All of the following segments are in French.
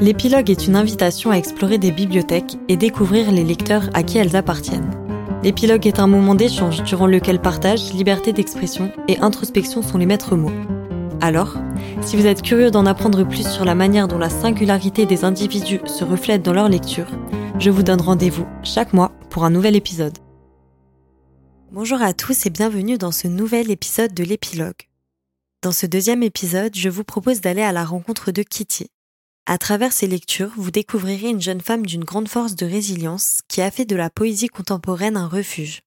L'épilogue est une invitation à explorer des bibliothèques et découvrir les lecteurs à qui elles appartiennent. L'épilogue est un moment d'échange durant lequel partage, liberté d'expression et introspection sont les maîtres mots. Alors, si vous êtes curieux d'en apprendre plus sur la manière dont la singularité des individus se reflète dans leur lecture, je vous donne rendez-vous chaque mois pour un nouvel épisode. Bonjour à tous et bienvenue dans ce nouvel épisode de l'épilogue. Dans ce deuxième épisode, je vous propose d'aller à la rencontre de Kitty. À travers ses lectures, vous découvrirez une jeune femme d'une grande force de résilience qui a fait de la poésie contemporaine un refuge.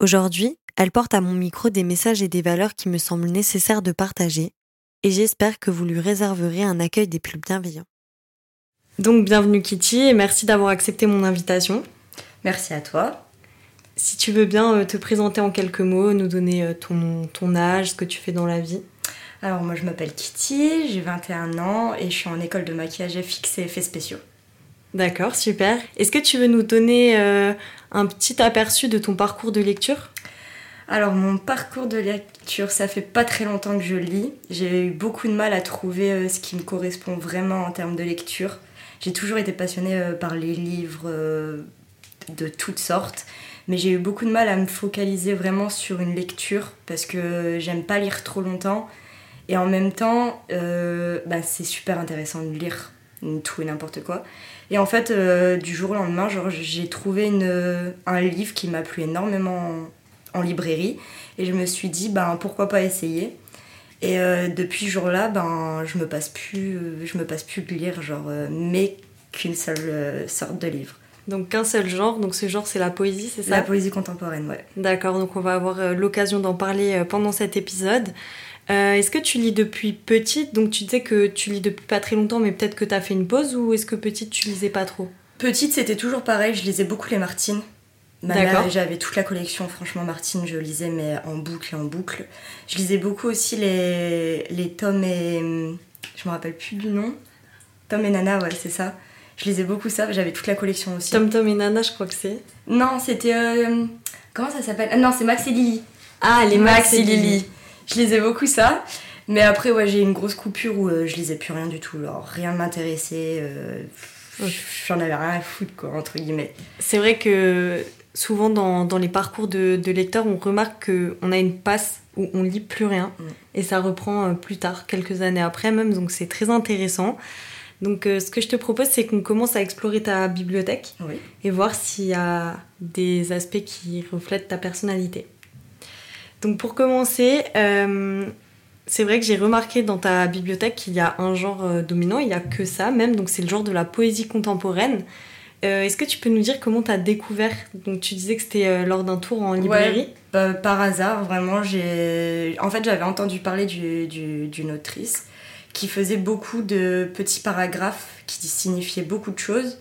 Aujourd'hui, elle porte à mon micro des messages et des valeurs qui me semblent nécessaires de partager, et j'espère que vous lui réserverez un accueil des plus bienveillants. Donc bienvenue Kitty et merci d'avoir accepté mon invitation. Merci à toi. Si tu veux bien euh, te présenter en quelques mots, nous donner euh, ton, ton âge, ce que tu fais dans la vie. Alors moi je m'appelle Kitty, j'ai 21 ans et je suis en école de maquillage FX et effets spéciaux. D'accord, super. Est-ce que tu veux nous donner euh, un petit aperçu de ton parcours de lecture? Alors mon parcours de lecture, ça fait pas très longtemps que je lis. J'ai eu beaucoup de mal à trouver ce qui me correspond vraiment en termes de lecture. J'ai toujours été passionnée par les livres de toutes sortes mais j'ai eu beaucoup de mal à me focaliser vraiment sur une lecture parce que j'aime pas lire trop longtemps. Et en même temps, euh, bah, c'est super intéressant de lire tout et n'importe quoi. Et en fait, euh, du jour au lendemain, j'ai trouvé une, un livre qui m'a plu énormément en, librairie. Et je me suis dit, ben, pourquoi pas essayer Et euh, depuis ce jour-là, ben, je me passe plus, je me passe plus de lire, genre, mais qu'une seule sorte de livre. Donc qu'un seul genre, donc ce genre c'est la poésie, c'est ça La poésie contemporaine, ouais. D'accord, donc on va avoir euh, l'occasion d'en parler euh, pendant cet épisode. Euh, est-ce que tu lis depuis petite? Donc tu disais que tu lis depuis pas très longtemps, mais peut-être que tu as fait une pause ou est-ce que petite tu lisais pas trop? Petite c'était toujours pareil, je lisais beaucoup les Martines. D'accord. J'avais toute la collection, franchement Martine, je lisais mais en boucle et en boucle. Je lisais beaucoup aussi les, les Tom et... Je me rappelle plus du nom. Tom et Nana, ouais c'est ça. Je lisais beaucoup ça, j'avais toute la collection aussi. Tom Tom et Nana, je crois que c'est. Non, c'était. Euh, comment ça s'appelle? Ah, Non, c'est Max et Lily. Ah, les Max, et Lily. Je lisais beaucoup ça. Mais après, ouais, j'ai une grosse coupure où euh, je lisais plus rien du tout. Alors, rien ne m'intéressait. Euh, J'en avais rien à foutre, quoi, entre guillemets. C'est vrai que souvent dans, dans les parcours de, de, lecteurs, on remarque qu'on a une passe où on lit plus rien. Mm. Et ça reprend euh, plus tard, quelques années après même. Donc, c'est très intéressant. Donc, euh, ce que je te propose, c'est qu'on commence à explorer ta bibliothèque et voir s'il y a des aspects qui reflètent ta personnalité. Donc, pour commencer, euh, c'est vrai que j'ai remarqué dans ta bibliothèque qu'il y a un genre euh, dominant, il n'y a que ça même, donc c'est le genre de la poésie contemporaine. Est-ce que tu peux nous dire comment tu as découvert? Donc tu disais que c'était lors d'un tour en librairie ouais, Par hasard, vraiment. J'ai... En fait, j'avais entendu parler d'une autrice qui faisait beaucoup de petits paragraphes qui signifiaient beaucoup de choses.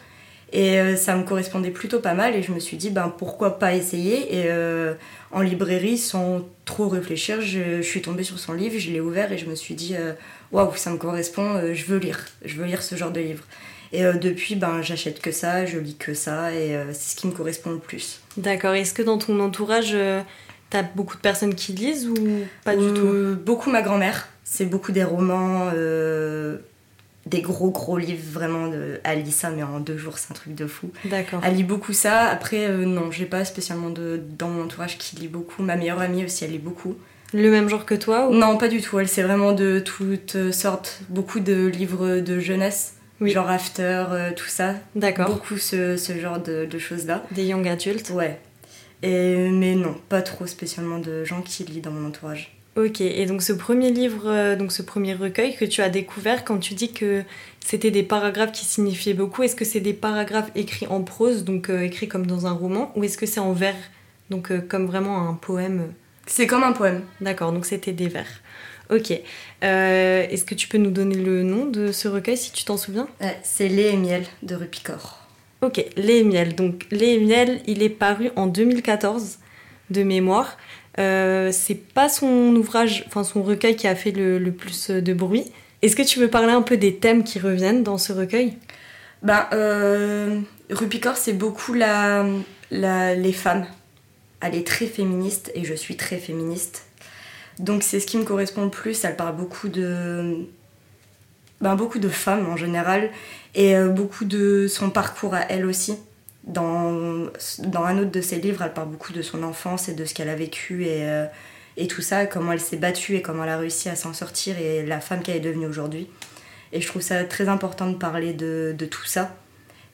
Et euh, ça me correspondait plutôt pas mal et je me suis dit ben pourquoi pas essayer? Et euh, en librairie sans trop réfléchir je, suis tombée sur son livre, je l'ai ouvert et je me suis dit euh, waouh ça me correspond, je veux lire, je veux lire ce genre de livre. Et depuis ben j'achète que ça, je lis que ça et c'est ce qui me correspond le plus. D'accord, est-ce que dans ton entourage t'as beaucoup de personnes qui lisent ou pas du tout Beaucoup ma grand-mère c'est beaucoup des romans, euh, des gros gros livres vraiment. De... Elle lit ça, mais en deux jours, c'est un truc de fou. D'accord. Elle lit beaucoup ça. Après, euh, non, j'ai pas spécialement de... dans mon entourage qui lit beaucoup. Ma meilleure amie aussi, elle lit beaucoup. Le même genre que toi Non, pas du tout. Elle, c'est vraiment de toutes sortes. Beaucoup de livres de jeunesse. Genre After, euh, tout ça. D'accord. Beaucoup ce, ce genre de, de choses-là. Des young adultes Ouais. Et, mais non, pas trop spécialement de gens qui lisent dans mon entourage. Ok, et donc ce premier livre, euh, donc ce premier recueil que tu as découvert, quand tu dis que c'était des paragraphes qui signifiaient beaucoup, est-ce que c'est des paragraphes écrits en prose, donc euh, écrits comme dans un roman, ou est-ce que c'est en vers, donc euh, comme vraiment un poème C'est comme un poème. D'accord, donc c'était des vers. Ok. est-ce que tu peux nous donner le nom de ce recueil si tu t'en souviens? C'est Lait et miel de Rupicor. Ok, Lait et miel. Donc Lait et miel, il est paru en 2014 de mémoire. Euh, c'est pas son ouvrage, enfin son recueil qui a fait le, plus de bruit. Est-ce que tu veux parler un peu des thèmes qui reviennent dans ce recueil? Ben, euh, Rupicor, c'est beaucoup les femmes. Elle est très féministe et je suis très féministe. Donc c'est ce qui me correspond le plus. Elle parle beaucoup de, ben, beaucoup de femmes en général et beaucoup de son parcours à elle aussi. Dans, dans un autre de ses livres, elle parle beaucoup de son enfance et de ce qu'elle a vécu et, et tout ça, comment elle s'est battue et comment elle a réussi à s'en sortir et la femme qu'elle est devenue aujourd'hui. Et je trouve ça très important de parler de, de tout ça.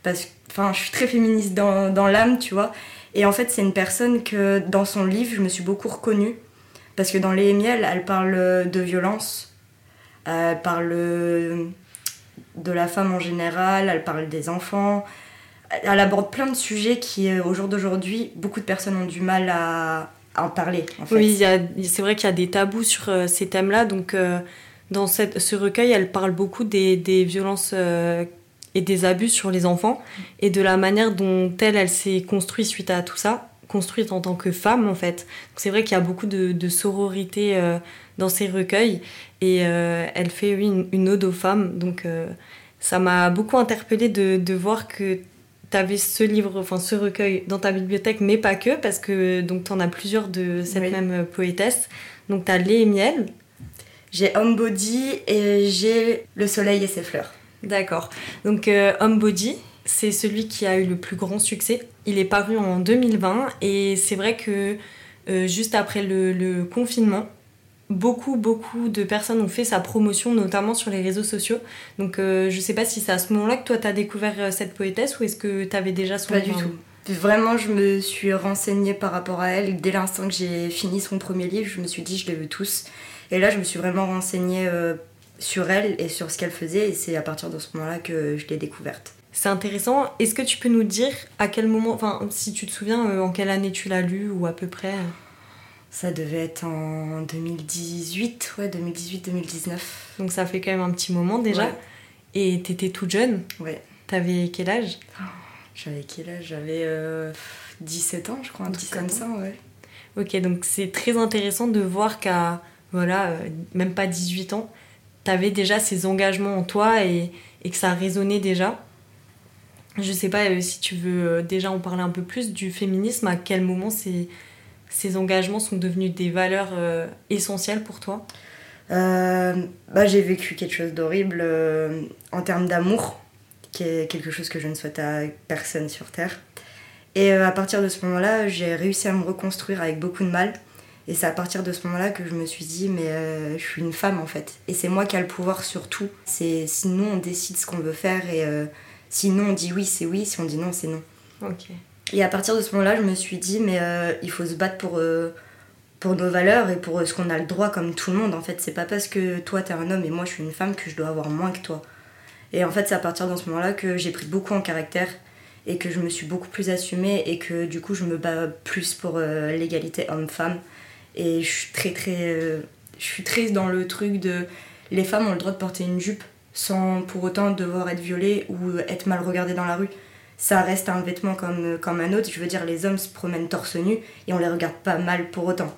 Parce que je suis très féministe dans, dans l'âme, tu vois. Et en fait, c'est une personne que dans son livre, je me suis beaucoup reconnue. Parce que dans Les Miels, elle parle de violence, elle parle de la femme en général, elle parle des enfants. Elle aborde plein de sujets qui, euh, au jour d'aujourd'hui, beaucoup de personnes ont du mal à, en parler. En fait. Oui, c'est vrai qu'il y a des tabous sur euh, ces thèmes-là. Donc, euh, dans cette, ce recueil, elle parle beaucoup des, des violences et des abus sur les enfants et de la manière dont elle, elle s'est construite suite à tout ça, construite en tant que femme en fait. C'est vrai qu'il y a beaucoup de, de sororité euh, dans ces recueils et euh, elle fait une, une, ode aux femmes. Donc euh, ça m'a beaucoup interpellée de, de voir que tu avais ce livre, enfin ce recueil dans ta bibliothèque, mais pas que, parce que donc tu en as plusieur de cette même poétesse. Donc tu as Lait et Miel. J'ai Home Body et j'ai Le Soleil et ses fleurs. D'accord. Donc euh, Body, c'est celui qui a eu le plus grand succès. Il est paru en 2020 et c'est vrai que euh, juste après le, confinement, beaucoup, beaucoup de personnes ont fait sa promotion, notamment sur les réseaux sociaux. Donc euh, je sais pas si c'est à ce moment-là que toi tu as découvert euh, cette poétesse ou est-ce que tu avais déjà son Pas du tout. Vraiment, je me suis renseignée par rapport à elle. Dès l'instant que j'ai fini son premier livre, je me suis dit, je les veux tous. Et là, je me suis vraiment renseignée sur elle et sur ce qu'elle faisait et c'est à partir de ce moment-là que je l'ai découverte. C'est intéressant. Est-ce que tu peux nous dire à quel moment, enfin si tu te souviens, euh, en quelle année tu l'as lu ou à peu près? Ça devait être en 2018, ouais, 2018-2019. Donc ça fait quand même un petit moment déjà. Et t'étais toute jeune Ouais. T'avais quel âge? J'avais quel âge? J'avais 17 euh, ans, je crois, un truc comme ça, ouais. Ok, donc c'est très intéressant de voir qu'à, voilà, euh, même pas 18 ans, t'avais déjà ces engagements en toi et, et, que ça résonnait déjà. Je sais pas euh, si tu veux euh, déjà en parler un peu plus du féminisme, à quel moment ces, ces engagements sont devenus des valeurs euh, essentielles pour toi? Bah, J'ai vécu quelque chose d'horrible en termes d'amour, qui est quelque chose que je ne souhaite à personne sur Terre. Et à partir de ce moment-là, j'ai réussi à me reconstruire avec beaucoup de mal. Et c'est à partir de ce moment-là que je me suis dit, mais euh, je suis une femme en fait. Et c'est moi qui ai le pouvoir sur tout. C'est sinon on décide ce qu'on veut faire et euh, sinon on dit oui, c'est oui, si on dit non, c'est non. Ok. Et à partir de ce moment-là, je me suis dit, mais euh, il faut se battre pour, pour nos valeurs et pour ce qu'on a le droit comme tout le monde en fait. C'est pas parce que toi t'es un homme et moi je suis une femme que je dois avoir moins que toi. Et en fait, c'est à partir de ce moment-là que j'ai pris beaucoup en caractère et que je me suis beaucoup plus assumée et que du coup je me bats plus pour l'égalité homme-femme et je suis très très. Euh, je suis très dans le truc de. Les femmes ont le droit de porter une jupe sans pour autant devoir être violées ou être mal regardées dans la rue. Ça reste un vêtement comme, comme un autre. Je veux dire, les hommes se promènent torse nu et on les regarde pas mal pour autant.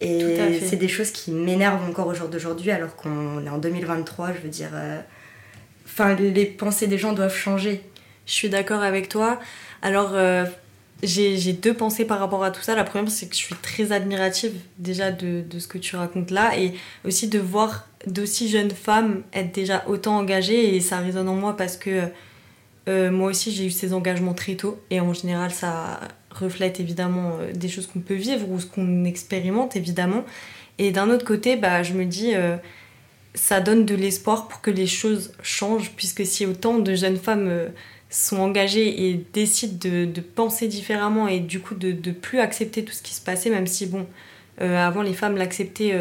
Et c'est des choses qui m'énervent encore au jour d'aujourd'hui alors qu'on est en 2023. Je veux dire. Euh, enfin, les pensées des gens doivent changer. Je suis d'accord avec toi. Alors, euh, j'ai deux pensées par rapport à tout ça. La première, c'est que je suis très admirative déjà de, de, ce que tu racontes là et aussi de voir d'aussi jeunes femmes être déjà autant engagées et ça résonne en moi parce que euh, moi aussi j'ai eu ces engagements très tôt et en général ça reflète évidemment euh, des choses qu'on peut vivre ou ce qu'on expérimente évidemment. Et d'un autre côté, bah, je me dis, euh, ça donne de l'espoir pour que les choses changent puisque si autant de jeunes femmes sont engagés et décident de, penser différemment et du coup de, de plus accepter tout ce qui se passait, même si, bon, avant les femmes l'acceptaient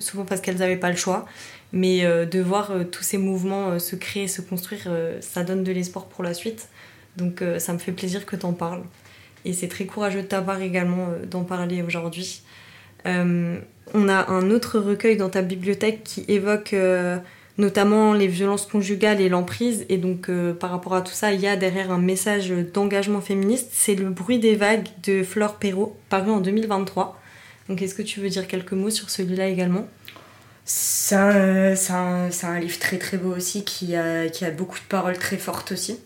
souvent parce qu'elles n'avaient pas le choix. Mais euh, de voir tous ces mouvements se créer, se construire, ça donne de l'espoir pour la suite. Donc ça me fait plaisir que tu en parles. Et c'est très courageux de ta également d'en parler aujourd'hui. on a un autre recueil dans ta bibliothèque qui évoque notamment les violences conjugales et l'emprise. Et donc, euh, par rapport à tout ça, il y a derrière un message d'engagement féministe. C'est Le bruit des vagues de Flore Perrault, paru en 2023. Donc, est-ce que tu veux dire quelques mots sur celui-là également? C'est un, un, livre très très beau aussi qui a, qui a beaucoup de paroles très fortes aussi.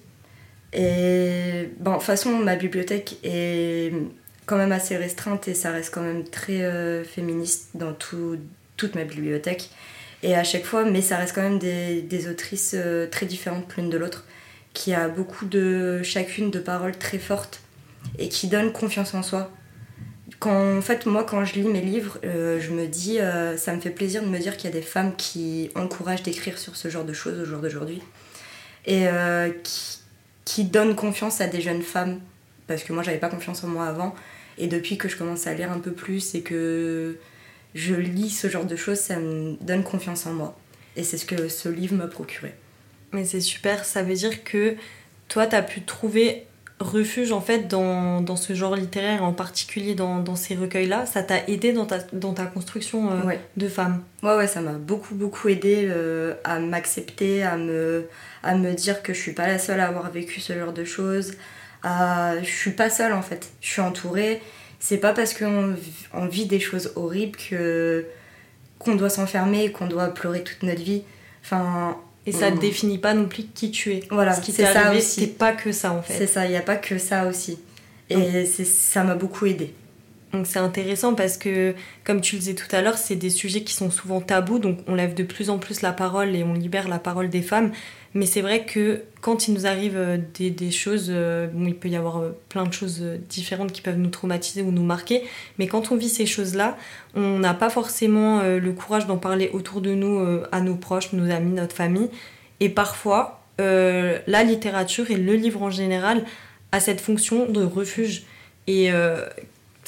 Et bon, de toute façon, ma bibliothèque est quand même assez restreinte et ça reste quand même très euh, féministe dans tout, toute ma bibliothèque. Et à chaque fois, mais ça reste quand même des, des autrices très différentes l'une de l'autre, qui a beaucoup de chacune de paroles très fortes et qui donnent confiance en soi. Quand, en fait, moi, quand je lis mes livres, je me dis, ça me fait plaisir de me dire qu'il y a des femmes qui encouragent d'écrire sur ce genre de choses au jour d'aujourd'hui et qui, qui donnent confiance à des jeunes femmes. Parce que moi j'avais pas confiance en moi avant. Et depuis que je commence à lire un peu plus et que je lis ce genre de choses ça me donne confiance en moi. Et c'est ce que ce livre m'a procuré. Mais c'est super. Ça veut dire que toi tu as pu trouver refuge en fait dans, dans, ce genre littéraire en particulier dans, dans ces recueils là ça t'a aidé dans ta, dans ta construction euh, de femme? Ouais ouais ça m'a beaucoup beaucoup aidé euh, à m'accepter à me à me dire que je suis pas la seule à avoir vécu ce genre de choses je suis pas seule en fait. Je suis entourée. C'est pas parce qu'on on vit des choses horribles que qu'on doit s'enfermer qu'on doit pleurer toute notre vie. Enfin. Et ça ne définit pas non plus qui tu es. Voilà, ce qui t'est arrivé, c'est pas que ça en fait. C'est ça, il n'y a pas que ça aussi. Et ça m'a beaucoup aidé. Donc c'est intéressant parce que, comme tu le disais tout à l'heure, c'est des sujets qui sont souvent tabous, donc on lève de plus en plus la parole et on libère la parole des femmes. Mais c'est vrai que quand il nous arrive euh, des, choses, euh, il peut y avoir euh, plein de choses différentes qui peuvent nous traumatiser ou nous marquer, mais quand on vit ces choses-là, on n'a pas forcément le courage d'en parler autour de nous, à nos proches, nos amis, notre famille. Et parfois, la littérature et le livre en général a cette fonction de refuge. Et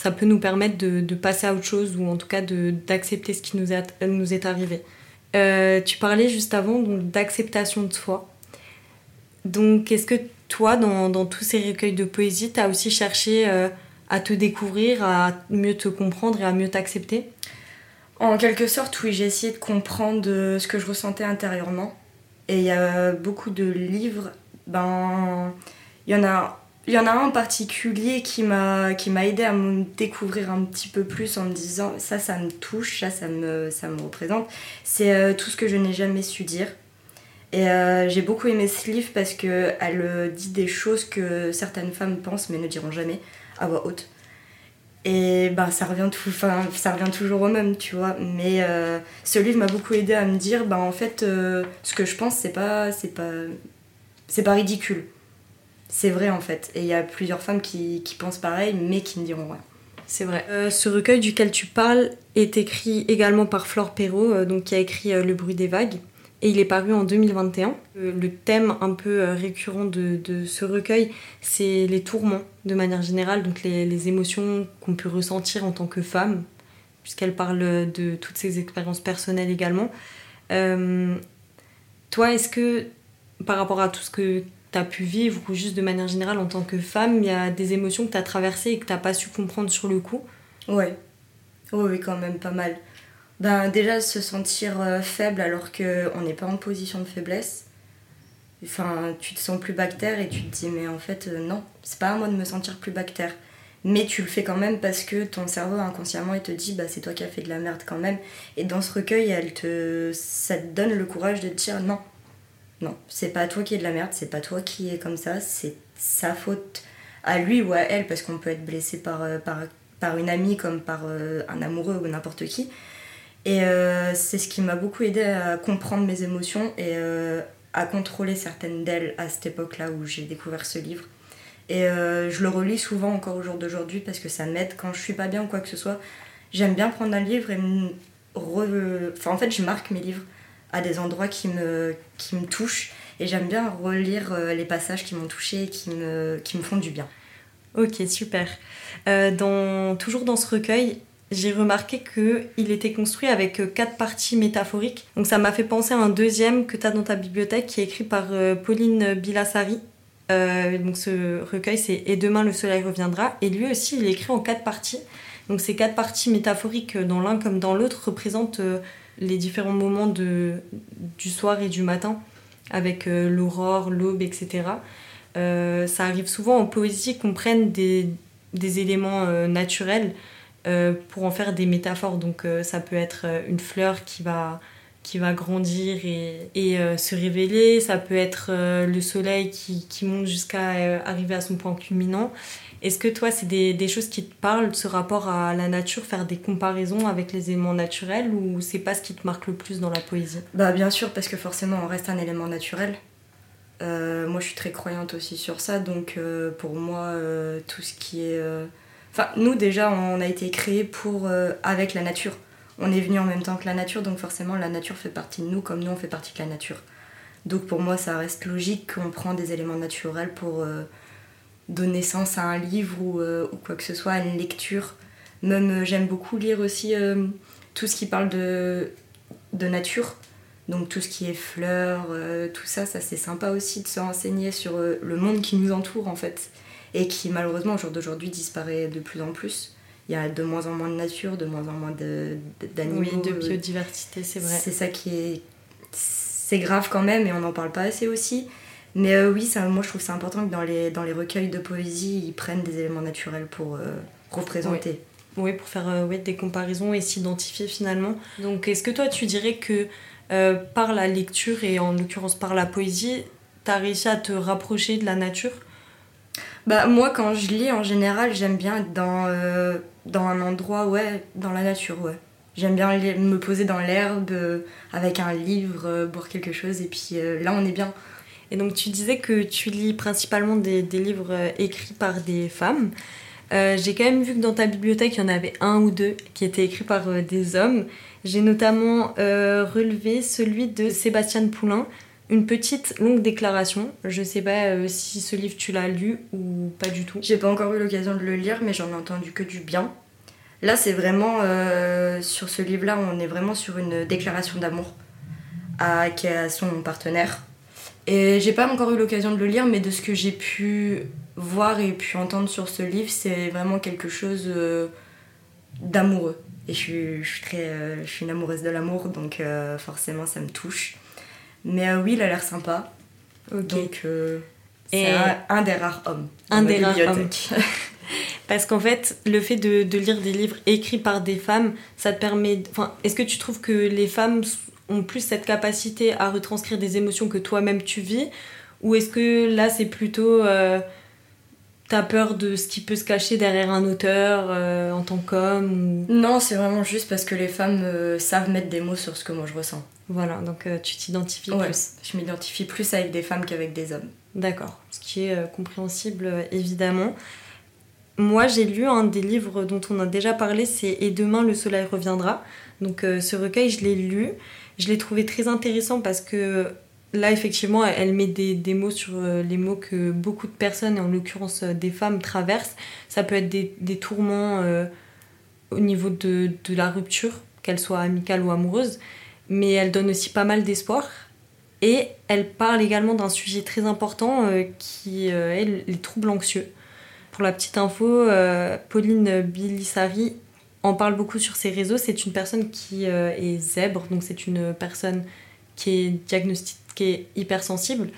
ça peut nous permettre de, passer à autre chose ou en tout cas d'accepter ce qui nous est, nous est arrivé. Euh, tu parlais juste avant d'acceptation de soi. Donc, est-ce que toi, dans, dans, tous ces recueils de poésie, tu as aussi cherché euh, à te découvrir, à mieux te comprendre et à mieux t'accepter? En quelque sorte, oui, j'ai essayé de comprendre euh, ce que je ressentais intérieurement. Et il y a beaucoup de livres, ben, il y en a il y en a un en particulier qui m'a qui m'a aidé à me découvrir un petit peu plus en me disant ça ça me touche ça ça me ça me représente. C'est euh, tout ce que je n'ai jamais su dire. Et euh, j'ai beaucoup aimé ce livre parce que elle euh, dit des choses que certaines femmes pensent mais ne diront jamais à voix haute. Et ben ça revient tout enfin ça revient toujours au même tu vois. Mais ce livre m'a beaucoup aidé à me dire ben en fait ce que je pense c'est pas c'est pas c'est pas ridicule c'est vrai en fait. Et il y a plusieurs femmes qui, pensent pareil, mais qui ne diront rien. C'est vrai. Euh, ce recueil duquel tu parles est écrit également par Flore Perrault, euh, donc qui a écrit euh, Le bruit des vagues. Et il est paru en 2021. le thème un peu récurrent de, ce recueil, c'est les tourments de manière générale, donc les, les émotions qu'on peut ressentir en tant que femme, puisqu'elle parle de toutes ses expériences personnelles également. toi, est-ce que par rapport à tout ce que tu as pu vivre ou juste de manière générale en tant que femme, il y a des émotions que tu as traversées et que tu pas su comprendre sur le coup? Ouais. Oui, quand même pas mal. Ben, déjà, se sentir euh, faible alors qu'on n'est pas en position de faiblesse. Enfin, tu te sens plus bactère et tu te dis, mais en fait, euh, non, c'est pas à moi de me sentir plus bactère. Mais tu le fais quand même parce que ton cerveau inconsciemment il te dit bah c'est toi qui as fait de la merde quand même. Et dans ce recueil, elle te, ça te donne le courage de te dire non, non, c'est pas toi qui es de la merde, c'est pas toi qui est comme ça, c'est sa faute à lui ou à elle, parce qu'on peut être blessé par, euh, par, par une amie comme par euh, un amoureux ou n'importe qui. Et euh, c'est ce qui m'a beaucoup aidé à comprendre mes émotions et à contrôler certaines d'elles à cette époque-là où j'ai découvert ce livre. Et je le relis souvent encore au jour d'aujourd'hui parce que ça m'aide quand je suis pas bien ou quoi que ce soit. J'aime bien prendre un livre et me enfin, en fait, je marque mes livres à des endroits qui me, qui me touchent. Et j'aime bien relire euh, les passages qui m'ont touchée et qui me, qui me font du bien. Ok, super. Euh, dans, toujours dans ce recueil, j'ai remarqué qu'il était construit avec euh, quatre parties métaphoriques. Donc ça m'a fait penser à un deuxième que tu as dans ta bibliothèque qui est écrit par Pauline Bilassari. donc ce recueil c'est Et demain le soleil reviendra. Et lui aussi il est écrit en quatre parties. Donc ces quatre parties métaphoriques dans l'un comme dans l'autre représentent les différents moments de, du soir et du matin, avec euh, l'aurore, l'aube, etc. Euh, ça arrive souvent en poésie qu'on prenne des, des éléments euh, naturels pour en faire des métaphores. Donc ça peut être une fleur qui va qui va grandir et, euh, se révéler. Ça peut être euh, le soleil qui, monte jusqu'à euh, arriver à son point culminant. Est-ce que toi, c'est des, des, choses qui te parlent, ce rapport à la nature, faire des comparaisons avec les éléments naturels ou c'est pas ce qui te marque le plus dans la poésie? Bah bien sûr, parce que forcément, on reste un élément naturel. Moi, je suis très croyante aussi sur ça, donc pour moi, tout ce qui est... Enfin, nous déjà, on a été créés pour, avec la nature. On est venu en même temps que la nature, donc forcément, la nature fait partie de nous, comme nous, on fait partie de la nature. Donc pour moi, ça reste logique qu'on prend des éléments naturels pour donner sens à un livre ou, ou, quoi que ce soit, à une lecture. Même, j'aime beaucoup lire aussi tout ce qui parle de, de nature donc tout ce qui est fleurs, euh, tout ça, ça c'est sympa aussi de se renseigner sur euh, le monde qui nous entoure en fait. Et qui malheureusement au jour d'aujourd'hui disparaît de plus en plus. Il y a de moins en moins de nature, de moins en moins d'animaux. Oui, de biodiversité, c'est vrai. C'est ça qui est... C'est grave quand même et on n'en parle pas assez aussi. Mais euh, oui, ça, moi je trouve c'est important que dans les, dans les recueils de poésie, ils prennent des éléments naturels pour représenter. Oui. pour faire des comparaisons et s'identifier finalement. Donc est-ce que toi tu dirais que euh, par la lecture et en l'occurrence par la poésie, t'as réussi à te rapprocher de la nature? Bah moi quand je lis en général j'aime bien être dans, euh, dans un endroit ouais dans la nature ouais. J'aime bien me poser dans l'herbe euh, avec un livre boire quelque chose et puis là on est bien. Et donc tu disais que tu lis principalement des, des livres écrits par des femmes. J'ai quand même vu que dans ta bibliothèque il y en avait un ou deux qui étaient écrits par des hommes. J'ai notamment euh, relevé celui de Sébastien Poulain, une petite longue déclaration. Je sais pas euh, si ce livre tu l'as lu ou pas du tout. J'ai pas encore eu l'occasion de le lire, mais j'en ai entendu que du bien. Là, c'est vraiment euh, sur ce livre-là, on est vraiment sur une déclaration d'amour à, son partenaire. Et j'ai pas encore eu l'occasion de le lire, mais de ce que j'ai pu voir et pu entendre sur ce livre, c'est vraiment quelque chose d'amoureux. Et je suis, je suis très, euh, je suis une amoureuse de l'amour, donc euh, forcément ça me touche. Mais euh, oui, il a l'air sympa. Donc c'est un, des rares hommes. Un des rares hommes. Parce qu'en fait, le fait de, de, lire des livres écrits par des femmes, ça te permet. Enfin, est-ce que tu trouves que les femmes ont plus cette capacité à retranscrire des émotions que toi-même tu vis? Ou est-ce que là, c'est plutôt T'as peur de ce qui peut se cacher derrière un auteur euh, en tant qu'homme Non, c'est vraiment juste parce que les femmes euh, savent mettre des mots sur ce que moi je ressens. Voilà, donc euh, tu t'identifies plus. Je m'identifie plus avec des femmes qu'avec des hommes. D'accord, ce qui est compréhensible évidemment. Moi j'ai lu un des livres dont on a déjà parlé, c'est Et demain le soleil reviendra. Donc ce recueil je l'ai lu, je l'ai trouvé très intéressant parce que là, effectivement, elle met des, des, mots sur euh, les mots que beaucoup de personnes, et en l'occurrence euh, des femmes, traversent. Ça peut être des, des tourments euh, au niveau de, de la rupture, qu'elle soit amicale ou amoureuse, mais elle donne aussi pas mal d'espoir. Et elle parle également d'un sujet très important qui est les troubles anxieux. Pour la petite info, Pauline Bilissari en parle beaucoup sur ses réseaux. C'est une personne qui est zèbre, donc c'est une personne qui est diagnostiquée hypersensible.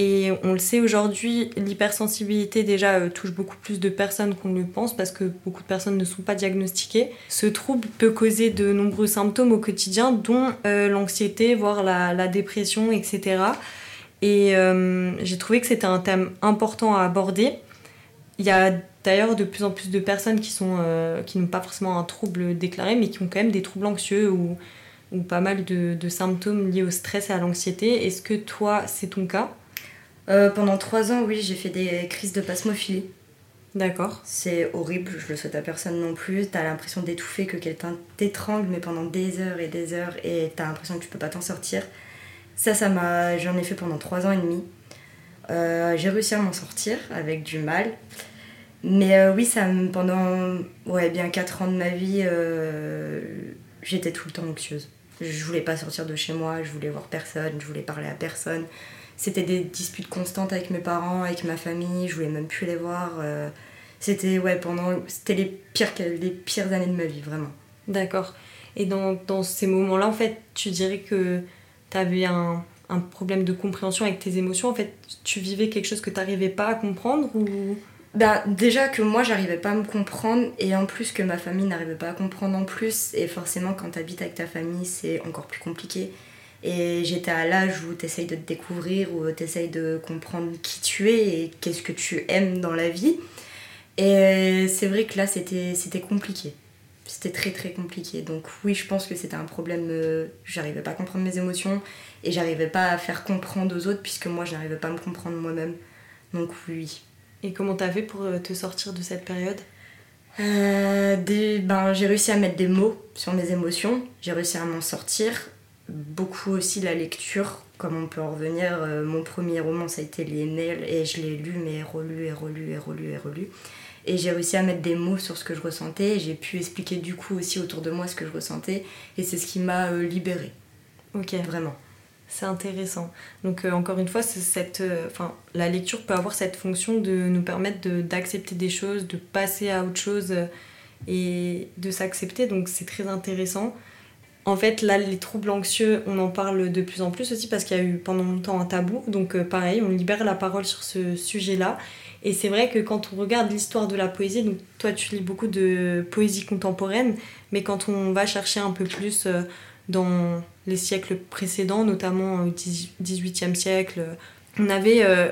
Et on le sait aujourd'hui, l'hypersensibilité déjà euh, touche beaucoup plus de personnes qu'on le pense parce que beaucoup de personnes ne sont pas diagnostiquées. Ce trouble peut causer de nombreux symptômes au quotidien, dont euh, l'anxiété, voire la, dépression, etc. Et euh, j'ai trouvé que c'était un thème important à aborder. Il y a d'ailleurs de plus en plus de personnes qui, sont, qui n'ont pas forcément un trouble déclaré, mais qui ont quand même des troubles anxieux ou pas mal de symptômes liés au stress et à l'anxiété. Est-ce que toi, c'est ton cas? Euh, Pendant trois ans, oui, j'ai fait des crises de pasmophilie. D'accord. C'est horrible, je le souhaite à personne non plus. T'as l'impression d'étouffer, que quelqu'un t'étrangle, mais pendant des heures et des heures, et t'as l'impression que tu peux pas t'en sortir. Ça, ça m'a, j'en ai fait pendant trois ans et demi. Euh, j'ai réussi à m'en sortir avec du mal. Mais euh, oui, ça, pendant ouais, bien quatre ans de ma vie, j'étais tout le temps anxieuse. Je voulais pas sortir de chez moi, je voulais voir personne, je voulais parler à personne. C'était des disputes constantes avec mes parents, avec ma famille, je voulais même plus les voir. Euh. C'était ouais, pendant c'était les pires les pires années de ma vie vraiment. D'accord. Et dans, dans ces moments-là, en fait, tu dirais que tu avais un, un, problème de compréhension avec tes émotions. En fait, tu vivais quelque chose que tu n'arrivais pas à comprendre ou? Bah, déjà que moi j'arrivais pas à me comprendre et en plus que ma famille n'arrivait pas à comprendre en plus et forcément quand tu habites avec ta famille c'est encore plus compliqué Et j'étais à l'âge où tu essayes de te découvrir, où tu essayes de comprendre qui tu es et qu'est-ce que tu aimes dans la vie. Et c'est vrai que là, c'était compliqué. C'était très très compliqué. Donc oui, je pense que c'était un problème. Euh, j'arrivais pas à comprendre mes émotions et j'arrivais pas à faire comprendre aux autres puisque moi, je n'arrivais pas à me comprendre moi-même. Donc oui. Et comment t'as fait pour euh, te sortir de cette période? Euh, ben, J'ai réussi à mettre des mots sur mes émotions. J'ai réussi à m'en sortir beaucoup aussi la lecture, comme on peut en revenir. Euh, mon premier roman, ça a été Les Nails, et je l'ai lu, mais relu et relu et relu et relu. Et j'ai réussi à mettre des mots sur ce que je ressentais, j'ai pu expliquer du coup aussi autour de moi ce que je ressentais, et c'est ce qui m'a euh, libérée. Ok. Vraiment. C'est intéressant. Donc euh, encore une fois, cette, enfin, la lecture peut avoir cette fonction de nous permettre d'accepter des choses, de passer à autre chose et de s'accepter. Donc c'est très intéressant. En fait, là, les troubles anxieux, on en parle de plus en plus aussi parce qu'il y a eu pendant longtemps un tabou. Donc, euh, pareil, on libère la parole sur ce sujet-là. Et c'est vrai que quand on regarde l'histoire de la poésie, donc toi, tu lis beaucoup de poésie contemporaine, mais quand on va chercher un peu plus euh, dans les siècles précédents, notamment au XVIIIe siècle, on avait euh,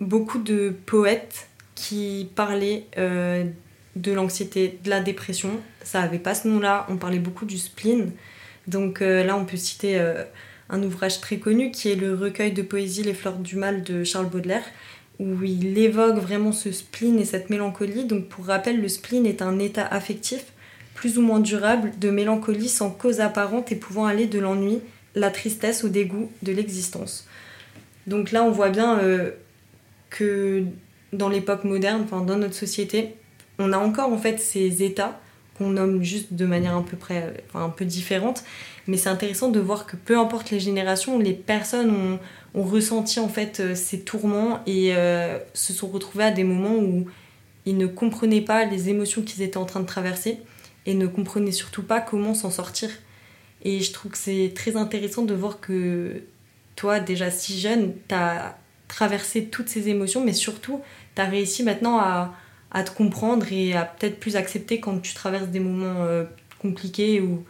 beaucoup de poètes qui parlaient de l'anxiété, de la dépression. Ça avait pas ce nom-là, on parlait beaucoup du spleen. Donc euh, là, on peut citer euh, un ouvrage très connu qui est le recueil de poésie Les fleurs du mal de Charles Baudelaire, où il évoque vraiment ce spleen et cette mélancolie. Donc pour rappel, le spleen est un état affectif plus ou moins durable de mélancolie sans cause apparente et pouvant aller de l'ennui, la tristesse au dégoût de l'existence. Donc là, on voit bien euh, que dans l'époque moderne, enfin dans notre société, on a encore en fait ces états qu'on nomme juste de manière un peu, près, un peu différente. Mais c'est intéressant de voir que peu importe les générations, les personnes ont, ressenti en fait euh, ces tourments et euh, se sont retrouvées à des moments où ils ne comprenaient pas les émotions qu'ils étaient en train de traverser et ne comprenaient surtout pas comment s'en sortir. Et je trouve que c'est très intéressant de voir que toi, déjà si jeune, tu as traversé toutes ces émotions, mais surtout, tu as réussi maintenant à, à te comprendre et à peut-être plus accepter quand tu traverses des moments euh, compliqués ou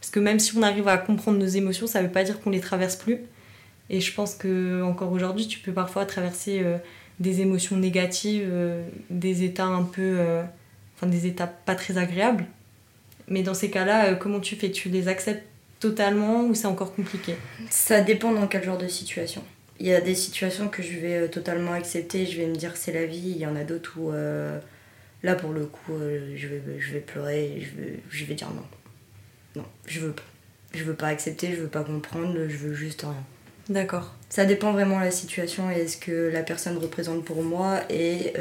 parce que même si on arrive à comprendre nos émotions, ça veut pas dire qu'on les traverse plus. Et je pense que encore aujourd'hui, tu peux parfois traverser euh, des émotions négatives, euh, des états un peu enfin des états pas très agréables. Mais dans ces cas-là, comment tu fais? Tu les acceptes totalement ou c'est encore compliqué? Ça dépend dans quel genre de situation. Il y a des situations que je vais euh, totalement accepter, je vais me dire c'est la vie. Il y en a d'autres où, euh, là pour le coup, euh, je, vais, je vais pleurer, je vais, je vais dire non. Non, je veux pas. Je veux pas accepter, je veux pas comprendre, je veux juste rien. D'accord. Ça dépend vraiment de la situation et ce que la personne représente pour moi et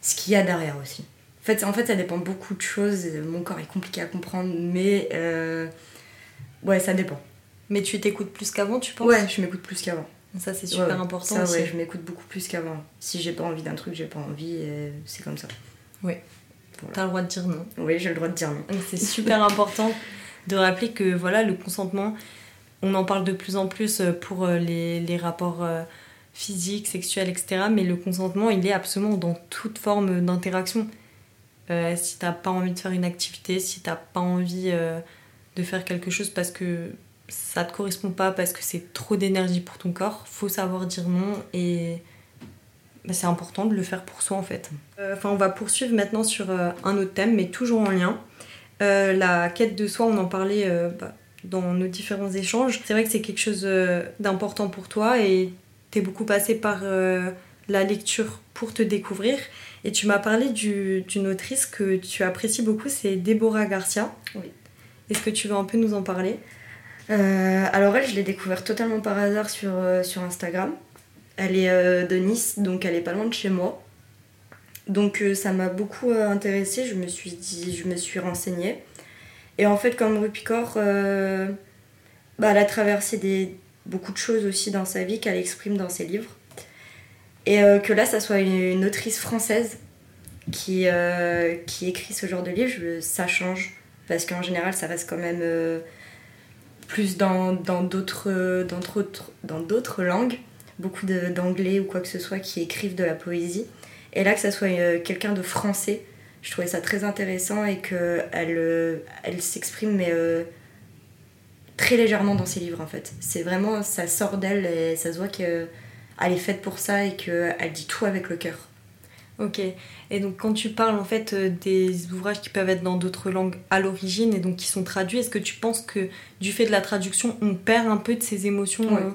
ce qu'il y a derrière aussi. En fait, en fait, ça dépend beaucoup de choses. Mon corps est compliqué à comprendre, mais ouais, ça dépend. Mais tu t'écoutes plus qu'avant, tu penses? Ouais, je m'écoute plus qu'avant. Ça, c'est super important. Ça, ouais, je m'écoute beaucoup plus qu'avant. Si j'ai pas envie d'un truc, j'ai pas envie, c'est comme ça. Oui. Voilà. T'as le droit de dire non. Oui, j'ai le droit de dire non. C'est super important de rappeler que voilà, le consentement, on en parle de plus en plus pour euh, les, les rapports euh, physiques, sexuels, etc. Mais le consentement, il est absolument dans toute forme d'interaction. Euh, si t'as pas envie de faire une activité, si t'as pas envie de faire quelque chose parce que ça te correspond pas parce que c'est trop d'énergie pour ton corps, faut savoir dire non et bah, c'est important de le faire pour soi en fait. Euh, enfin, on va poursuivre maintenant sur euh, un autre thème, mais toujours en lien. Euh, la quête de soi, on en parlait bah, dans nos différents échanges. C'est vrai que c'est quelque chose d'important pour toi et tu es beaucoup passé par la lecture pour te découvrir. Et tu m'as parlé d'une autrice que tu apprécies beaucoup, c'est Deborah Garcia. Oui. Est-ce que tu veux un peu nous en parler? Euh, alors elle, je l'ai découverte totalement par hasard sur, euh, Instagram. Elle est euh, de Nice, donc elle est pas loin de chez moi. Donc ça m'a beaucoup intéressée, je me suis dit, je me suis renseignée. Et en fait, comme Rupicor, bah, elle a traversé beaucoup de choses aussi dans sa vie qu'elle exprime dans ses livres. Et que là, ça soit une, autrice française qui, qui écrit ce genre de livre, ça change. Parce qu'en général, ça reste quand même plus dans d'autres dans langues, beaucoup d'anglais ou quoi que ce soit qui écrivent de la poésie. Et là, que ça soit euh, quelqu'un de français, je trouvais ça très intéressant et qu'elle elle, euh, elle s'exprime mais euh, très légèrement dans ses livres en fait. C'est vraiment, ça sort d'elle et ça se voit qu'elle est faite pour ça et qu'elle dit tout avec le cœur. Ok. Et donc quand tu parles en fait euh, des ouvrages qui peuvent être dans d'autres langues à l'origine et donc qui sont traduits, est-ce que tu penses que du fait de la traduction, on perd un peu de ses émotions euh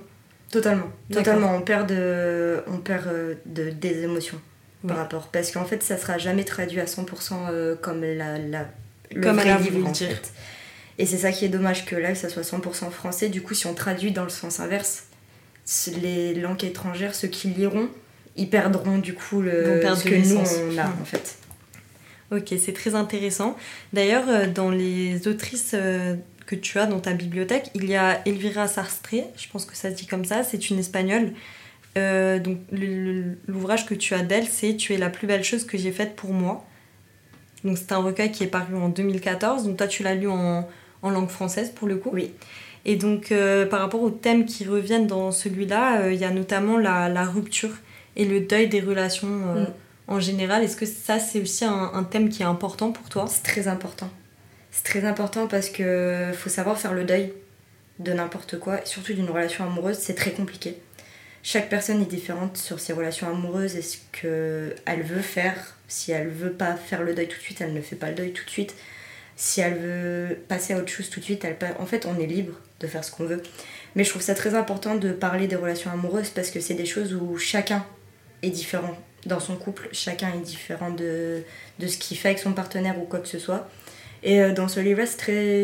Totalement. Totalement. On perd, de, on perd euh, de, des émotions par rapport. Parce qu'en fait, ça sera jamais traduit à 100% comme la, la, le comme vrai livre en fait. Et c'est ça qui est dommage que là, ça soit 100% français. Du coup, si on traduit dans le sens inverse, les langues étrangères, ceux qui liront, ils perdront du coup le, ce que nous on a en fait. Ok, c'est très intéressant. D'ailleurs, euh, dans les autrices euh, que tu as dans ta bibliothèque, il y a Elvira Sastre, je pense que ça se dit comme ça, c'est une espagnole. Euh, donc l'ouvrage que tu as d'elle, c'est Tu es la plus belle chose que j'ai faite pour moi. Donc c'est un recueil qui est paru en 2014. Donc toi tu l'as lu en, en, langue française pour le coup. Oui. Et donc par rapport aux thèmes qui reviennent dans celui-là, il y a notamment la, la rupture et le deuil des relations euh, mm. en général. Est-ce que ça, c'est aussi un, thème qui est important pour toi? C'est très important. C'est très important parce que faut savoir faire le deuil de n'importe quoi, surtout d'une relation amoureuse, c'est très compliqué. Chaque personne est différente sur ses relations amoureuses et ce qu'elle veut faire. Si elle veut pas faire le deuil tout de suite, elle ne fait pas le deuil tout de suite. Si elle veut passer à autre chose tout de suite, elle en fait, on est libre de faire ce qu'on veut. Mais je trouve ça très important de parler des relations amoureuses parce que c'est des choses où chacun est différent dans son couple, chacun est différent de, de ce qu'il fait avec son partenaire ou quoi que ce soit. Et euh, dans ce livre c'est très.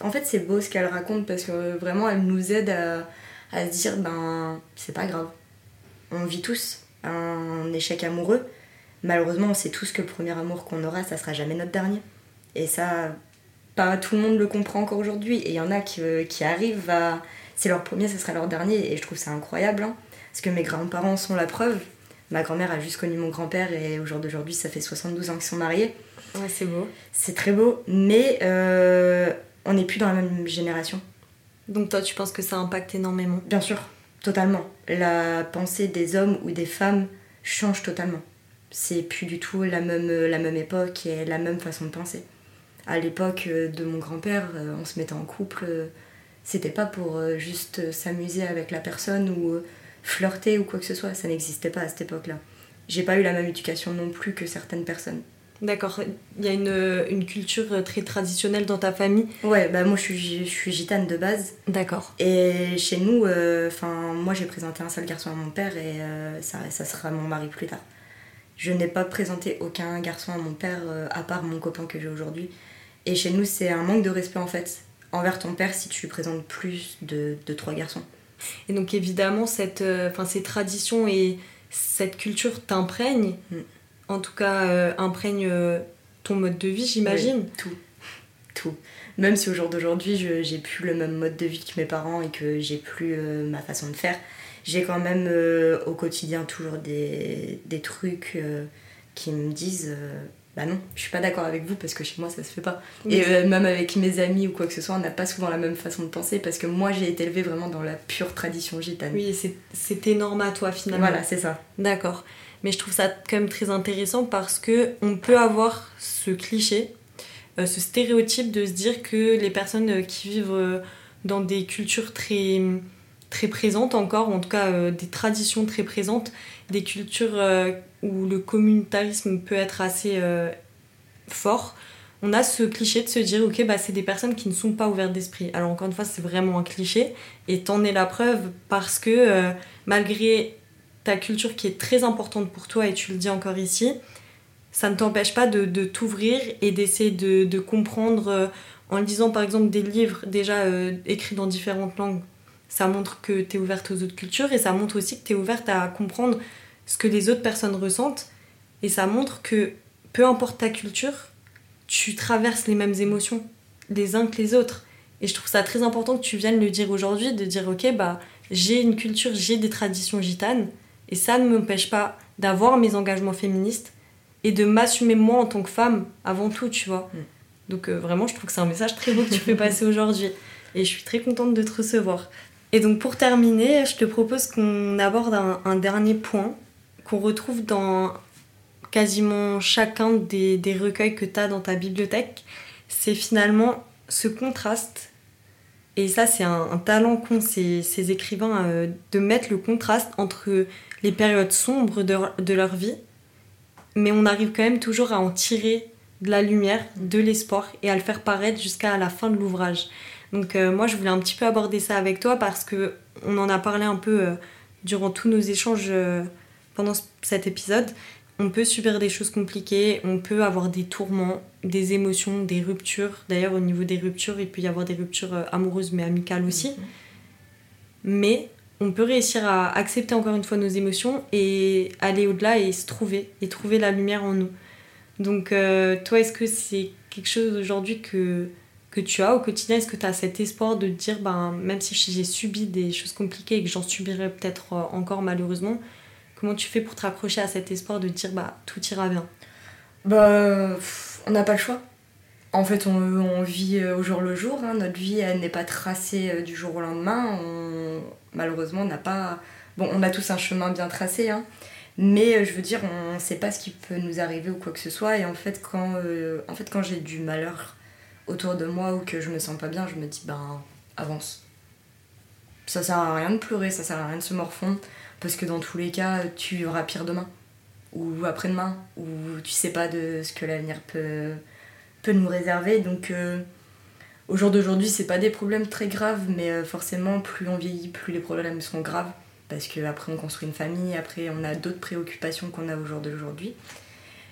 En fait, c'est beau ce qu'elle raconte parce que vraiment, elle nous aide à, à se dire ben, c'est pas grave. On vit tous un échec amoureux. Malheureusement, on sait tous que le premier amour qu'on aura, ça sera jamais notre dernier. Et ça, pas tout le monde le comprend encore aujourd'hui. Et il y en a qui, euh, qui arrivent à. C'est leur premier, ce sera leur dernier. Et je trouve ça incroyable. Hein, parce que mes grands-parents sont la preuve. Ma grand-mère a juste connu mon grand-père et au jour d'aujourd'hui, ça fait 72 ans qu'ils sont mariés. Ouais, c'est beau. C'est très beau, mais euh, on n'est plus dans la même génération. Donc toi, tu penses que ça impacte énormément? Bien sûr, totalement. La pensée des hommes ou des femmes change totalement. C'est plus du tout la même, la même époque et la même façon de penser. À l'époque de mon grand-père, euh, on se mettait en couple, euh, c'était pas pour juste s'amuser avec la personne ou flirter ou quoi que ce soit. Ça n'existait pas à cette époque-là. J'ai pas eu la même éducation non plus que certaines personnes. D'accord. Il y a une, une, culture très traditionnelle dans ta famille Ouais, bah moi je suis, je suis gitane de base. D'accord. Et chez nous, euh, enfin moi j'ai présenté un seul garçon à mon père et euh, ça, ça sera mon mari plus tard. Je n'ai pas présenté aucun garçon à mon père euh, à part mon copain que j'ai aujourd'hui. Et chez nous, c'est un manque de respect en fait envers ton père si tu lui présentes plus de, de trois garçons. Et donc évidemment, cette, euh, ces traditions et cette culture t'imprègnent, mm. en tout cas euh, imprègnent euh, ton mode de vie, j'imagine. tout. Tout. Même si au jour d'aujourd'hui, j'ai plus le même mode de vie que mes parents et que j'ai plus ma façon de faire, j'ai quand même au quotidien toujours des, des trucs qui me disent bah non, je suis pas d'accord avec vous parce que chez moi ça se fait pas. Et euh, même avec mes amis ou quoi que ce soit, on n'a pas souvent la même façon de penser parce que moi j'ai été élevée vraiment dans la pure tradition gitane. Oui, c'est énorme à toi finalement. Voilà, c'est ça. D'accord. Mais je trouve ça quand même très intéressant parce que on peut avoir ce cliché, euh, ce stéréotype de se dire que les personnes euh, qui vivent dans des cultures très très présentes encore, ou en tout cas des traditions très présentes, des cultures où le communautarisme peut être assez euh, fort, on a ce cliché de se dire ok bah c'est des personnes qui ne sont pas ouvertes d'esprit. Alors encore une fois c'est vraiment un cliché et t'en es la preuve parce que euh, malgré ta culture qui est très importante pour toi et tu le dis encore ici, ça ne t'empêche pas de, t'ouvrir et d'essayer de, de, comprendre euh, en lisant par exemple des livres déjà écrits dans différentes langues. Ça montre que tu es ouverte aux autres cultures et ça montre aussi que tu es ouverte à comprendre ce que les autres personnes ressentent. Et ça montre que peu importe ta culture, tu traverses les mêmes émotions les uns que les autres. Et je trouve ça très important que tu viennes le dire aujourd'hui, de dire ok, bah j'ai une culture, j'ai des traditions gitanes, et ça ne m'empêche pas d'avoir mes engagements féministes et de m'assumer moi en tant que femme avant tout, tu vois. Mm. Donc euh, vraiment, je trouve que c'est un message très beau que tu fais passer aujourd'hui. Et je suis très contente de te recevoir. Et donc pour terminer, je te propose qu'on aborde un dernier point qu'on retrouve dans quasiment chacun des, recueils que tu as dans ta bibliothèque, c'est finalement ce contraste Et ça, c'est un, talent qu'ont ces, ces, écrivains euh, de mettre le contraste entre les périodes sombres de, de, leur vie, mais on arrive quand même toujours à en tirer de la lumière, de l'espoir et à le faire paraître jusqu'à la fin de l'ouvrage. Donc euh, moi, je voulais un petit peu aborder ça avec toi parce que on en a parlé un peu euh, durant tous nos échanges pendant cet épisode on peut subir des choses compliquées, on peut avoir des tourments, des émotions, des ruptures. D'ailleurs, au niveau des ruptures, il peut y avoir des ruptures euh, amoureuses mais amicales aussi. Mhm. Mais on peut réussir à accepter encore une fois nos émotions et aller au-delà et se trouver, et trouver la lumière en nous. Donc, euh, toi, est-ce que c'est quelque chose aujourd'hui que, que tu as au quotidien? Est-ce que tu as cet espoir de dire, ben, même si j'ai subi des choses compliquées et que j'en subirai peut-être euh, encore malheureusement, Comment tu fais pour te raccrocher à cet espoir de dire bah tout ira bien? Bah on n'a pas le choix. En fait, on, vit euh, au jour le jour. Hein. Notre vie, elle n'est pas tracée euh, du jour au lendemain. Malheureusement, on n'a pas. Bon, on a tous un chemin bien tracé, hein. mais euh, je veux dire, on ne sait pas ce qui peut nous arriver ou quoi que ce soit. Et en fait, quand, en fait, quand j'ai du malheur autour de moi ou que je me sens pas bien, je me dis, ben, avance. Ça sert à rien de pleurer, ça sert à rien de se morfondre. Parce que dans tous les cas, tu auras pire demain, ou après-demain, ou tu sais pas de ce que l'avenir peut, nous réserver. Donc euh, au jour d'aujourd'hui, c'est pas des problèmes très graves, mais euh, forcément, plus on vieillit, plus les problèmes sont graves. Parce qu'après, on construit une famille, après, on a d'autres préoccupations qu'on a au jour d'aujourd'hui.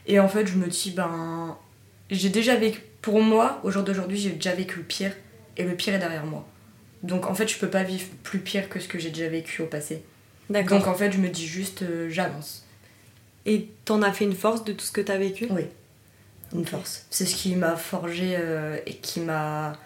Et en fait, je me dis, ben, j'ai déjà vécu, pour moi, au jour d'aujourd'hui, j'ai déjà vécu le pire, et le pire est derrière moi. Donc en fait, je peux pas vivre plus pire que ce que j'ai déjà vécu au passé. Donc en fait, je me dis juste, euh, j'avance. Et t'en as fait une force de tout ce que t'as vécu? Oui, une force. C'est ce qui m'a forgé euh, et qui m'a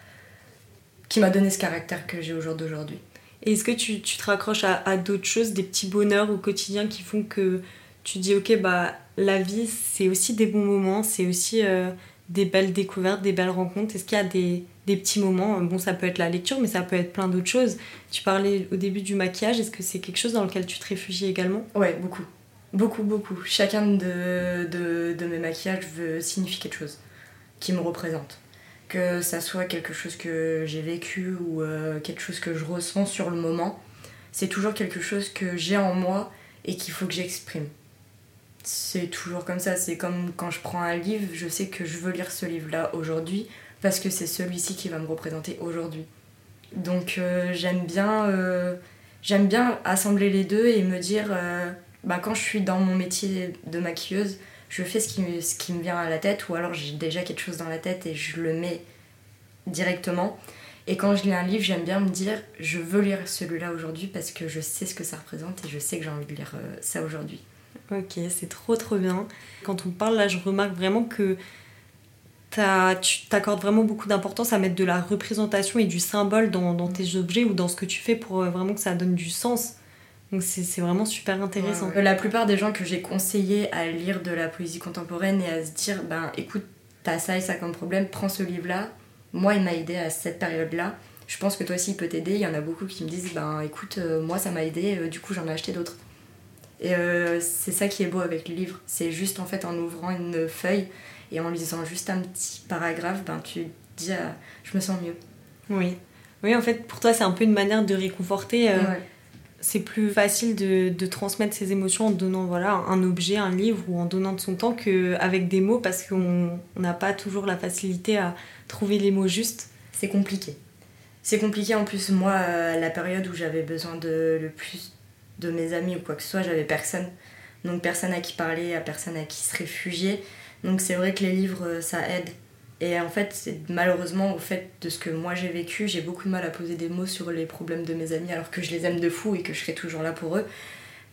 qui m'a donné ce caractère que j'ai au jour d'aujourd'hui. Et est-ce que tu, tu, te raccroches à, d'autres choses, des petits bonheurs au quotidien qui font que tu dis ok bah la vie c'est aussi des bons moments, c'est aussi euh, des belles découvertes, des belles rencontres Est-ce qu'il y a des, des, petits moments Bon, ça peut être la lecture, mais ça peut être plein d'autres choses. Tu parlais au début du maquillage, est-ce que c'est quelque chose dans lequel tu te réfugies également? Ouais, beaucoup. Beaucoup, beaucoup. Chacun de, de, de, mes maquillages veut signifier quelque chose qui me représente. Que ça soit quelque chose que j'ai vécu ou euh, quelque chose que je ressens sur le moment, c'est toujours quelque chose que j'ai en moi et qu'il faut que j'exprime c'est toujours comme ça. C'est comme quand je prends un livre, je sais que je veux lire ce livre-là aujourd'hui parce que c'est celui-ci qui va me représenter aujourd'hui. Donc euh, j'aime bien, euh, j'aime bien assembler les deux et me dire, euh, bah, quand je suis dans mon métier de maquilleuse, je fais ce qui, me, ce qui me vient à la tête ou alors j'ai déjà quelque chose dans la tête et je le mets directement. Et quand je lis un livre, j'aime bien me dire, je veux lire celui-là aujourd'hui parce que je sais ce que ça représente et je sais que j'ai envie de lire ça aujourd'hui. Ok, c'est trop trop bien. Quand on parle là, je remarque vraiment que tu t'accordes vraiment beaucoup d'importance à mettre de la représentation et du symbole dans, dans, tes objets ou dans ce que tu fais pour euh, vraiment que ça donne du sens. Donc c'est vraiment super intéressant. La plupart des gens que j'ai conseillé à lire de la poésie contemporaine et à se dire, ben écoute, t'as ça et ça comme problème, prends ce livre-là. Moi, il m'a aidé à cette période-là. Je pense que toi aussi, il peut t'aider. Il y en a beaucoup qui me disent, ben écoute, euh, moi, ça m'a aidé, euh, du coup, j'en ai acheté d'autres. Et euh, c'est ça qui est beau avec le livre. C'est juste en fait en ouvrant une feuille et en lisant juste un petit paragraphe, ben, tu dis ah, je me sens mieux. Oui. Oui, en fait, pour toi, c'est un peu une manière de réconforter. Euh, c'est plus facile de, de, transmettre ses émotions en donnant voilà, un objet, un livre ou en donnant de son temps qu'avec des mots parce qu'on n'a pas toujours la facilité à trouver les mots justes. C'est compliqué. C'est compliqué en plus, moi, à la période où j'avais besoin de le plus de mes amis ou quoi que ce soit, j'avais personne. Donc personne à qui parler, à personne à qui se réfugier. Donc c'est vrai que les livres, euh, ça aide. Et en fait, malheureusement au fait de ce que moi j'ai vécu, j'ai beaucoup de mal à poser des mots sur les problèmes de mes amis alors que je les aime de fou et que je serai toujours là pour eux.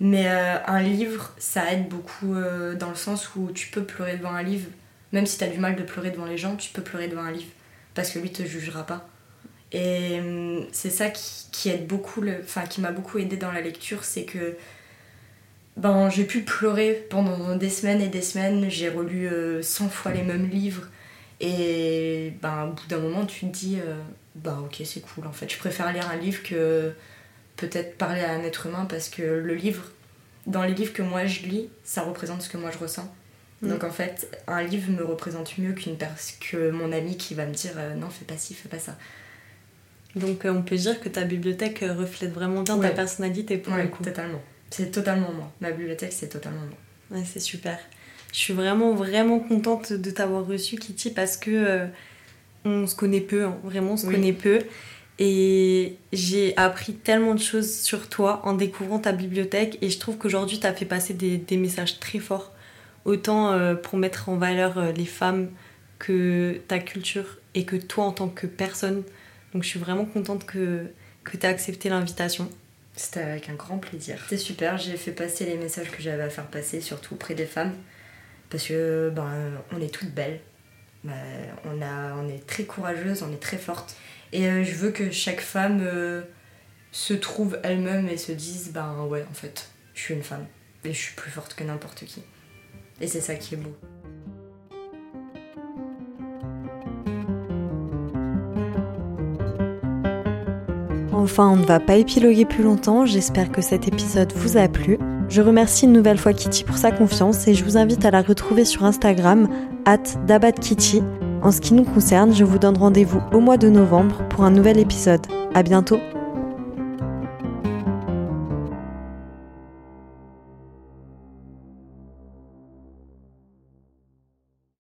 Mais euh, un livre, ça aide beaucoup euh, dans le sens où tu peux pleurer devant un livre. Même si tu as du mal de pleurer devant les gens, tu peux pleurer devant un livre. Parce que lui te jugera pas. Et hum, c'est ça qui, aide beaucoup, enfin qui m'a beaucoup aidé dans la lecture, c'est que ben, j'ai pu pleurer pendant des semaines et des semaines, j'ai relu 100 euh, fois les mêmes livres, et ben, au bout d'un moment tu te dis, euh, bah ok c'est cool, en fait je préfère lire un livre que peut-être parler à un être humain, parce que le livre, dans les livres que moi je lis, ça représente ce que moi je ressens. Mm. Donc en fait, un livre me représente mieux qu'une que mon ami qui va me dire euh, non, fais pas ci, fais pas ça. Donc on peut dire que ta bibliothèque reflète vraiment bien ta personnalité pour le coup. totalement. C'est totalement moi. Ma bibliothèque, c'est totalement moi. Ouais, c'est super. Je suis vraiment, vraiment contente de t'avoir reçu, Kitty, parce que on se connaît peu, hein. vraiment, on se connaît peu. Et j'ai appris tellement de choses sur toi en découvrant ta bibliothèque. Et je trouve qu'aujourd'hui, tu as fait passer des, des, messages très forts. Autant euh, pour mettre en valeur euh, les femmes que ta culture et que toi en tant que personne. Donc je suis vraiment contente que, que tu aies accepté l'invitation. C'était avec un grand plaisir. C'était super, j'ai fait passer les messages que j'avais à faire passer, surtout auprès des femmes. Parce que ben, on est toutes belles. Ben, on, a, on est très courageuses, on est très fortes. Et euh, je veux que chaque femme euh, se trouve elle-même et se dise ben ouais, en fait, je suis une femme. Et je suis plus forte que n'importe qui. Et c'est ça qui est beau. Enfin, on ne va pas épiloguer plus longtemps, j'espère que cet épisode vous a plu. Je remercie une nouvelle fois Kitty pour sa confiance et je vous invite à la retrouver sur Instagram, at dabatkitty, en ce qui nous concerne, je vous donne rendez-vous au mois de novembre pour un nouvel épisode. À bientôt!